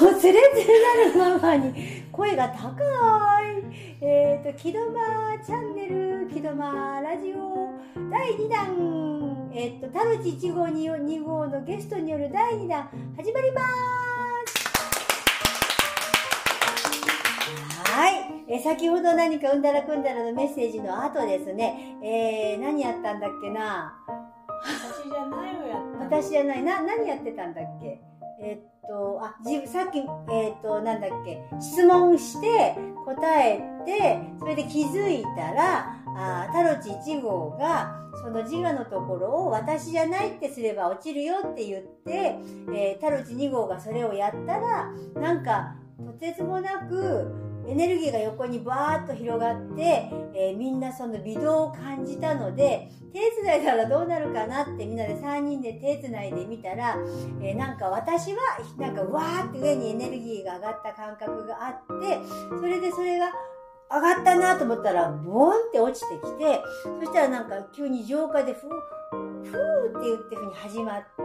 そうつれつれなるままに。声が高い。えっ、ー、と木戸間チャンネル木戸間ラジオ。第2弾。えっ、ー、と田口1号 2, 2号のゲストによる第2弾。始まります。はい。え先ほど何かうんだらくんだらのメッセージの後ですね、えー、何やったんだっけな。私じゃないをやった私じゃない。な何やってたんだっけ？えっと、あ、じさっき、えっと、なんだっけ、質問して答えて、それで気づいたら、あタロチ1号が、その自我のところを私じゃないってすれば落ちるよって言って、えー、タロチ2号がそれをやったら、なんか、とてつもなく、エネルギーが横にバーッと広がって、えー、みんなその微動を感じたので、手伝いたらどうなるかなってみんなで3人で手繋いでみたら、えー、なんか私は、なんかわーって上にエネルギーが上がった感覚があって、それでそれが上がったなと思ったら、ボーンって落ちてきて、そしたらなんか急に浄化でふー、ふーって言ってふうに始まって、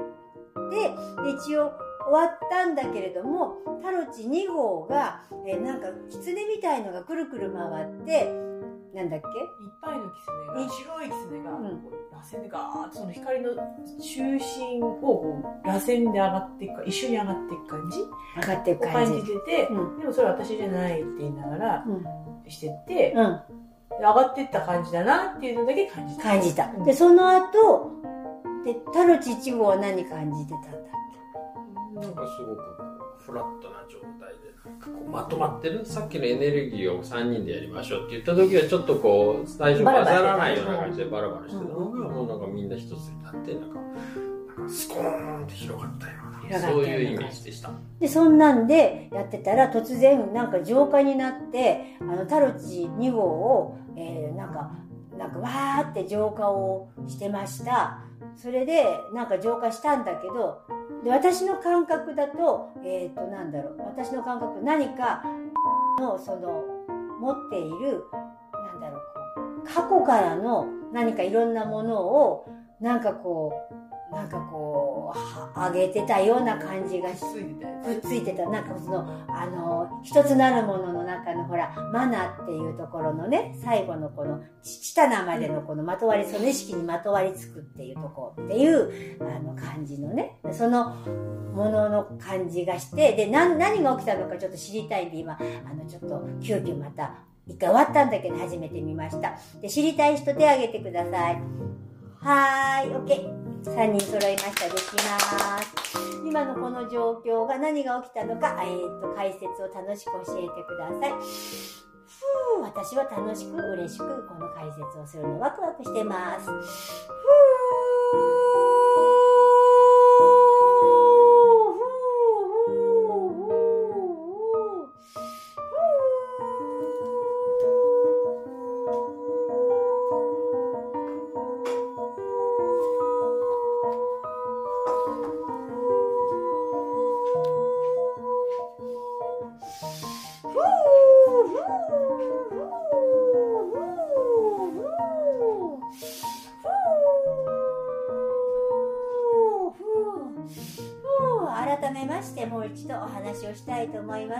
で、一応、終わったんだけれども、タロチ2号が、えー、なんか、狐みたいのがくるくる回って、なんだっけ？いっぱいの狐が、白い狐が、螺旋でガーッとその光の中心をこう螺旋で上がっていくか、一緒に上がっていく感じ？上がっていく感じ。感じてて、うん、でもそれ私じゃないって言いながら、してって、うん、上がっていった感じだなっていうのだけ感じた。感じた。で、その後、で、タロチ1号は何感じてたんだ？なんかすごくフラットな状態でなんかこうまとまってる？さっきのエネルギーを3人でやりましょうって言った時はちょっとこう最初混ざらないような感じでバラバラしてたのがもうなんかみんな一つになってなんかなんかスコーンって広がったようなそういうイメージでした。でそんなんでやってたら突然なんか浄化になってあのタロチ2号を、えー、なんかなんかわーって浄化をしてました。それでなんか浄化したんだけどで私の感覚だとえっ、ー、となんだろう。私の感覚何かのその持っているなんだろう過去からの何かいろんなものをなんかこうなんかこう、上げてたような感じがし、くっついてた。なんかその、あの、一つなるものの中のほら、マナっていうところのね、最後のこの、チタナまでのこのまとわり、その意識にまとわりつくっていうとこっていう、あの感じのね、そのものの感じがして、で、何、何が起きたのかちょっと知りたいんで、今、あの、ちょっと、急遽また、一回終わったんだけど初めて見ました。で、知りたい人手挙げてください。はーい、OK。3人揃いました。できます。今のこの状況が何が起きたのか、えー、っと、解説を楽しく教えてください。ふう私は楽しく嬉しくこの解説をするのワクワクしてます。ふし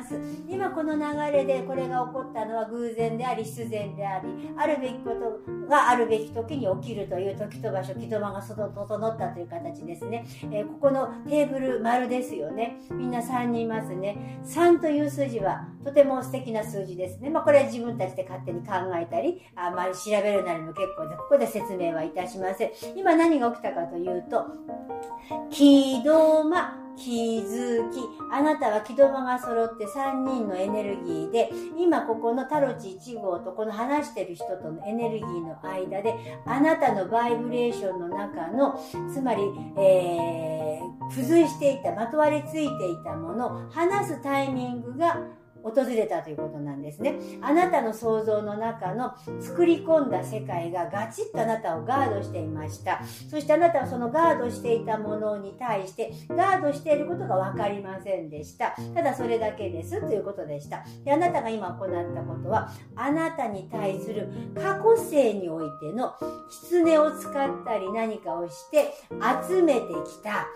ます。今この流れでこれが起こったのは偶然であり必然であり、あるべきことがあるべき時に起きるという時と場所、木戸間が整ったという形ですね。えー、ここのテーブル丸ですよね。みんな3人いますね。3という数字はとても素敵な数字ですね。まあこれは自分たちで勝手に考えたり、あまり調べるなりも結構で、ここで説明はいたしません。今何が起きたかというと、木戸間、気づき、あなたは木戸間が揃って3人のエネルギーで、今ここのタロチ1号とこの話してる人とのエネルギーの間で、あなたのバイブレーションの中の、つまり、えー、付随していた、まとわりついていたもの、話すタイミングが訪れたということなんですね。あなたの想像の中の作り込んだ世界がガチッとあなたをガードしていました。そしてあなたはそのガードしていたものに対してガードしていることが分かりませんでした。ただそれだけですということでした。であなたが今行ったことはあなたに対する過去性においての狐を使ったり何かをして集めてきた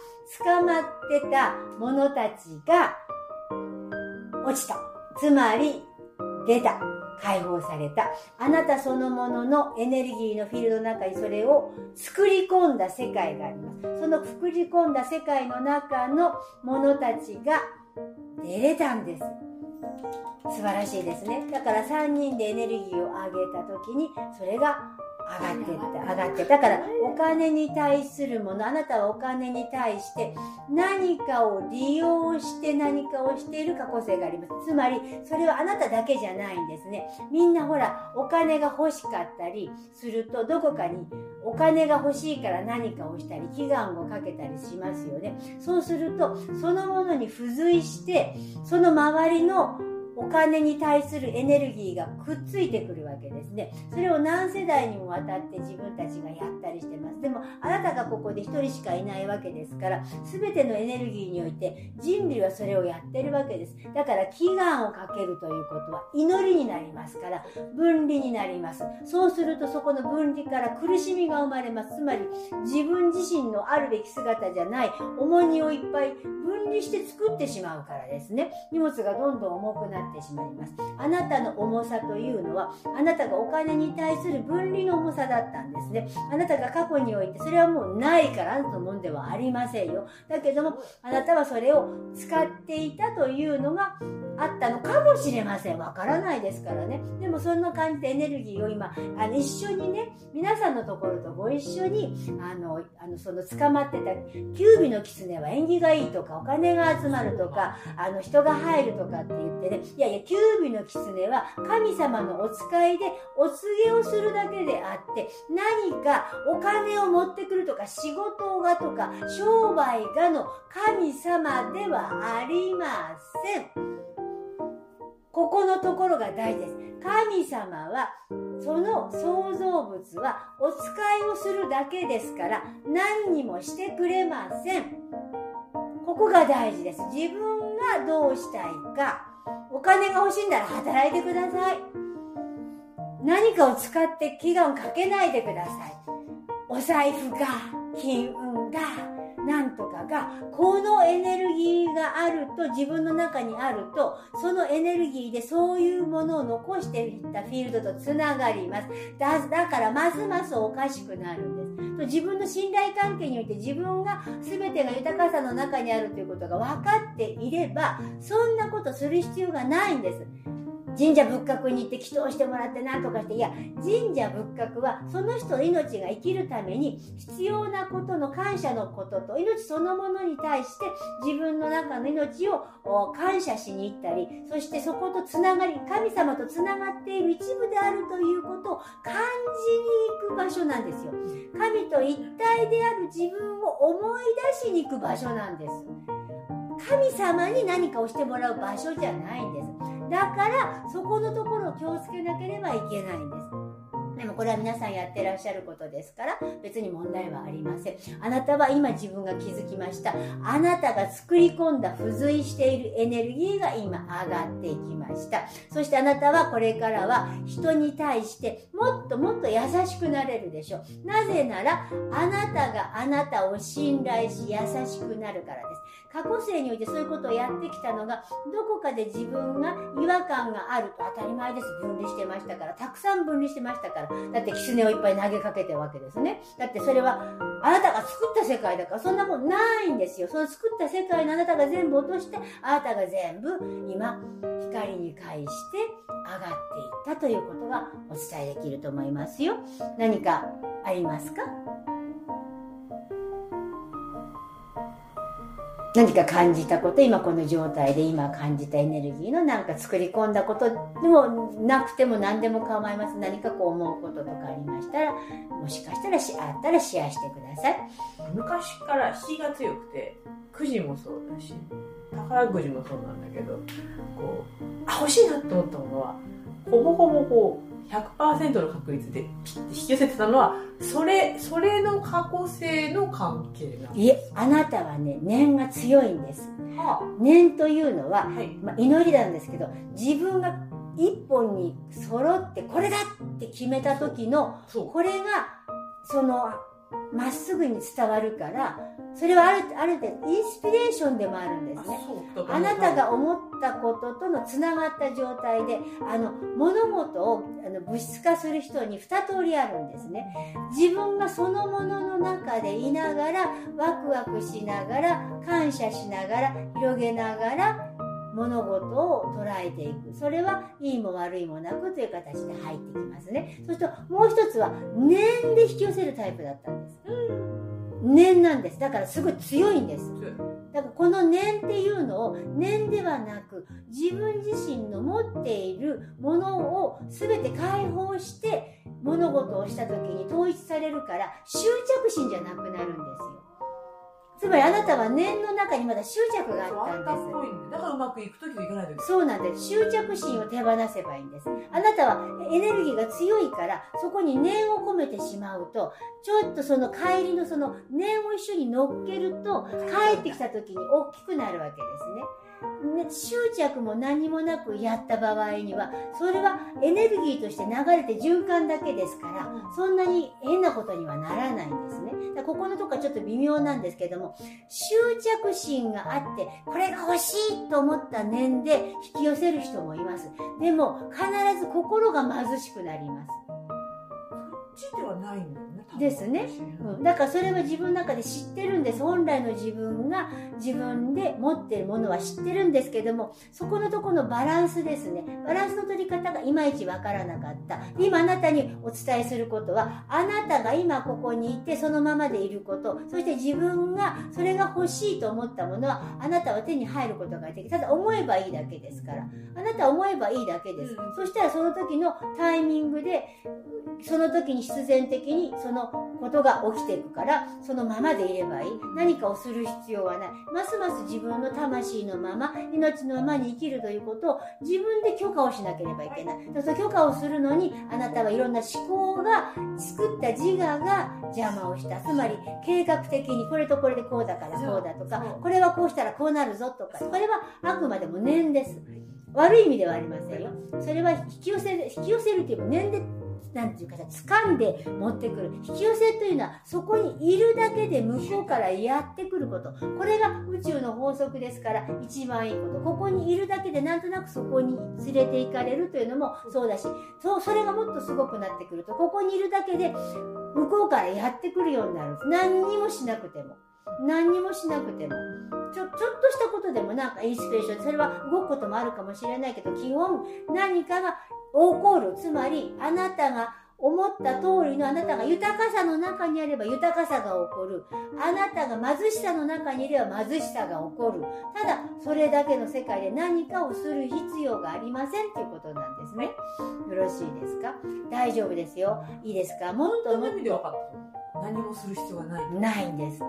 捕まってた者たちが落ちた。つまり、出た。解放された。あなたそのもののエネルギーのフィールドの中にそれを作り込んだ世界があります。その作り込んだ世界の中の者たちが出れたんです。素晴らしいですね。だから3人でエネルギーを上げた時に、それが上がってった、上がって。だから、お金に対するもの、あなたはお金に対して何かを利用して何かをしている過去性があります。つまり、それはあなただけじゃないんですね。みんなほら、お金が欲しかったりすると、どこかにお金が欲しいから何かをしたり、祈願をかけたりしますよね。そうすると、そのものに付随して、その周りのお金に対するエネルギーがくっついてくるわけですね。それを何世代にもわたって自分たちがやったりしてます。でも、あなたがここで一人しかいないわけですから、全てのエネルギーにおいて人類はそれをやってるわけです。だから、祈願をかけるということは祈りになりますから、分離になります。そうすると、そこの分離から苦しみが生まれます。つまり、自分自身のあるべき姿じゃない重荷をいっぱい分離して作ってしまうからですね。荷物がどんどん重くなってってしまいます。あなたの重さというのは、あなたがお金に対する分離の重さだったんですね。あなたが過去において、それはもうないからあなたのもんではありませんよ。だけども、あなたはそれを使っていたというのがあったのかもしれません。わからないですからね。でもそんな感じでエネルギーを今、あの一緒にね、皆さんのところとご一緒に、あの、あのその捕まってた、キュービの狐は縁起がいいとか、お金が集まるとか、あの人が入るとかって言ってね、いやいや、キュービの狐は神様のお使いでお告げをするだけであって、何かお金を持ってくるとか、仕事がとか、商売がの神様ではありません。ここのところが大事です。神様は、その創造物はお使いをするだけですから、何にもしてくれません。ここが大事です。自分がどうしたいか、お金が欲しいなら働いてください。何かを使って祈願をかけないでください。お財布が、金運が、なんとかが、このエネルギーがあると、自分の中にあると、そのエネルギーでそういうものを残していったフィールドとつながります。だだから、ますますおかしくなるんです。と自分の信頼関係において自分が全てが豊かさの中にあるということが分かっていれば、そんなことする必要がないんです。神社仏閣に行って祈祷してもらって何とかして、いや、神社仏閣はその人の命が生きるために必要なことの感謝のことと、命そのものに対して自分の中の命を感謝しに行ったり、そしてそことつながり、神様とつながっている一部であるということを感じに行く場所なんですよ。神と一体である自分を思い出しに行く場所なんです。神様に何かをしてもらう場所じゃないんです。だからそこのところを気をつけなければいけないんです。でもこれは皆さんやってらっしゃることですから別に問題はありません。あなたは今自分が気づきました。あなたが作り込んだ付随しているエネルギーが今上がっていきました。そしてあなたはこれからは人に対してもっともっと優しくなれるでしょう。なぜならあなたがあなたを信頼し優しくなるからです。過去生においてそういうことをやってきたのがどこかで自分が違和感があると当たり前です。分離してましたから。たくさん分離してましたから。だって狐をいっぱい投げかけてるわけですね。だってそれはあなたが作った世界だからそんなもんないんですよ。その作った世界のあなたが全部落としてあなたが全部今光に返して上がっていったということがお伝えできると思いますよ。何かありますか？何か感じたこと今この状態で今感じたエネルギーのなんか作り込んだことでもなくても何でも構います何かこう思うこととかありましたらもしかしたらしあったらシェアしてください。昔から火が強くてくじもそうだし宝くじもそうなんだけどこうあ欲しいなと思ったものはほぼほぼこう100%の確率でピッて引き寄せてたのはそれそれの過去性の関係なんいえあなたはね念が強いんです、はあ、念というのは、はい、まあ、祈りなんですけど自分が一本に揃ってこれだって決めた時のこれがそのまっすぐに伝わるからそれはあるある程度インスピレーションでもあるんですね。あなたが思ったこととのつながった状態であの物事をあの物質化する人に2通りあるんですね。自分がそのものの中でいながらワクワクしながら感謝しながら広げながら物事を捉えていく。それはいいも悪いもなくという形で入ってきますね。そしてもう一つは念で引き寄せるタイプだったんです、念なんです。だからすごい強いんです。だからこの念っていうのを念ではなく自分自身の持っているものを全て解放して物事をした時に統一されるから執着心じゃなくなるんですよつまりあなたは念の中にまだ執着があったんです。だからうまくいくときといかないとそうなんです。執着心を手放せばいいんです。あなたはエネルギーが強いから、そこに念を込めてしまうと、ちょっとその帰りのその念を一緒に乗っけると、帰ってきた時に大きくなるわけですね。ね、執着も何もなくやった場合にはそれはエネルギーとして流れて循環だけですからそんなに変なことにはならないんですね。だここのとこはちょっと微妙なんですけども執着心があってこれが欲しいと思った念で引き寄せる人もいます。でも必ず心が貧しくなります。ちではないんだ。ですね、うん。だからそれは自分の中で知ってるんです。本来の自分が自分で持ってるものは知ってるんですけども、そこのところのバランスですね。バランスの取り方がいまいちわからなかった。今あなたにお伝えすることは、あなたが今ここにいてそのままでいること、そして自分がそれが欲しいと思ったものは、あなたは手に入ることができる。ただ思えばいいだけですから。あなたは思えばいいだけです。そしたらその時のタイミングで、その時に必然的にそのことが起きていくからそのままでいればいい。何かをする必要はない。ますます自分の魂のまま命のままに生きるということを自分で許可をしなければいけない。その許可をするのにあなたはいろんな思考が作った自我が邪魔をした。つまり計画的にこれとこれでこうだからこうだとかこれはこうしたらこうなるぞとかこれはあくまでも念です。悪い意味ではありませんよ。それは引き寄せる引き寄せるというか念でなんていうか掴んで持ってくる。引き寄せというのはそこにいるだけで向こうからやってくること。これが宇宙の法則ですから一番いいこと。ここにいるだけでなんとなくそこに連れて行かれるというのもそうだしそうそれがもっとすごくなってくるとここにいるだけで向こうからやってくるようになるんです。何にもしなくても。何にもしなくても。ちょちょっとしたことでもなんかインスピレーション。それは動くこともあるかもしれないけど基本何かが起こる。つまり、あなたが思った通りのあなたが豊かさの中にあれば豊かさが起こる。あなたが貧しさの中にいれば貧しさが起こる。ただ、それだけの世界で何かをする必要がありませんということなんですね。よろしいですか？大丈夫ですよ。いいですか？もっともっと。何もする必要がない。ないんです。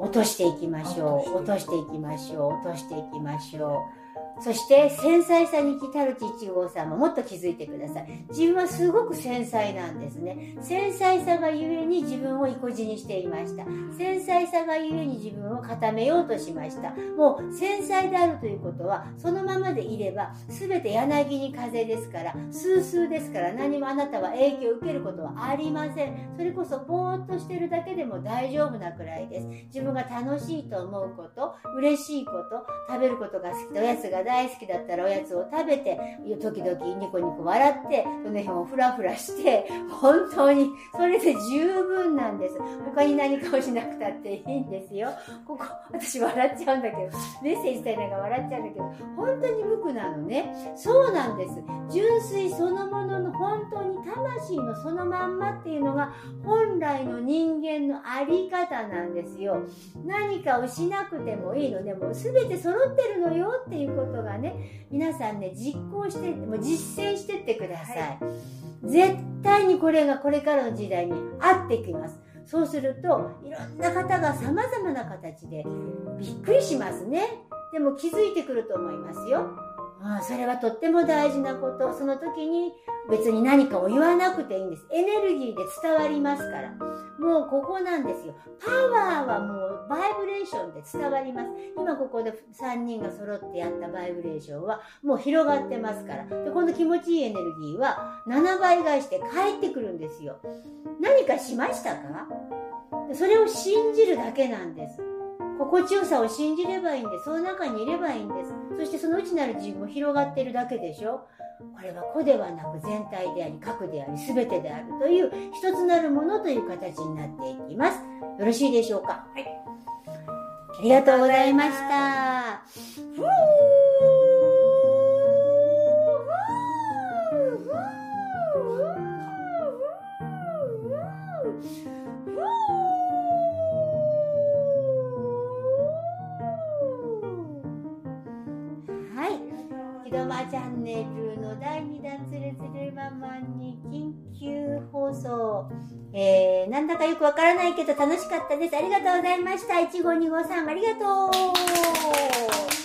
落としていきましょう。落としていきましょう。落としていきましょう。そして繊細さに来たるち1号さんももっと気づいてください。自分はすごく繊細なんですね。繊細さがゆえに自分を意固地にしていました。繊細さがゆえに自分を固めようとしました。もう繊細であるということは、そのままでいれば、すべて柳に風ですから、スースーですから何もあなたは影響を受けることはありません。それこそぼーっとしてるだけでも大丈夫なくらいです。自分が楽しいと思うこと、嬉しいこと、食べることが好きでおやつが大好きだったらおやつを食べて、時々ニコニコ笑って、その辺をフラフラして、本当にそれで十分なんです。他に何かをしなくたっていいんですよ。ここ、私笑っちゃうんだけど、メッセージ伝えながら笑っちゃうんだけど、本当に無垢なのね。そうなんです。純粋そのものの本当に魂のそのまんまっていうのが本来の人間のあり方なんですよ。何かをしなくてもいいので、もう全て揃ってるのよっていうことがね、皆さんね、実行して、もう実践してってください。はい、絶対にこれがこれからの時代に合ってきます。そうすると、いろんな方が様々な形でびっくりしますね。でも気づいてくると思いますよ。あそれはとっても大事なこと。その時に別に何かを言わなくていいんです。エネルギーで伝わりますから。もうここなんですよ。パワーはもうバイブレーションで伝わります。今ここで3人が揃ってやったバイブレーションはもう広がってますから。で、この気持ちいいエネルギーは7倍返して返ってくるんですよ。何かしましたか？それを信じるだけなんです。心地よさを信じればいいんです。その中にいればいいんです。そしてその内なる自分も広がっているだけでしょこれは個ではなく全体であり、核であり、全てであるという一つなるものという形になっていきます。よろしいでしょうか？はい。ありがとうございました。マチャンネルの第2弾つるつるママに緊急放送。えー、なんだかよくわからないけど楽しかったです。ありがとうございました。1号2号さんありがとう。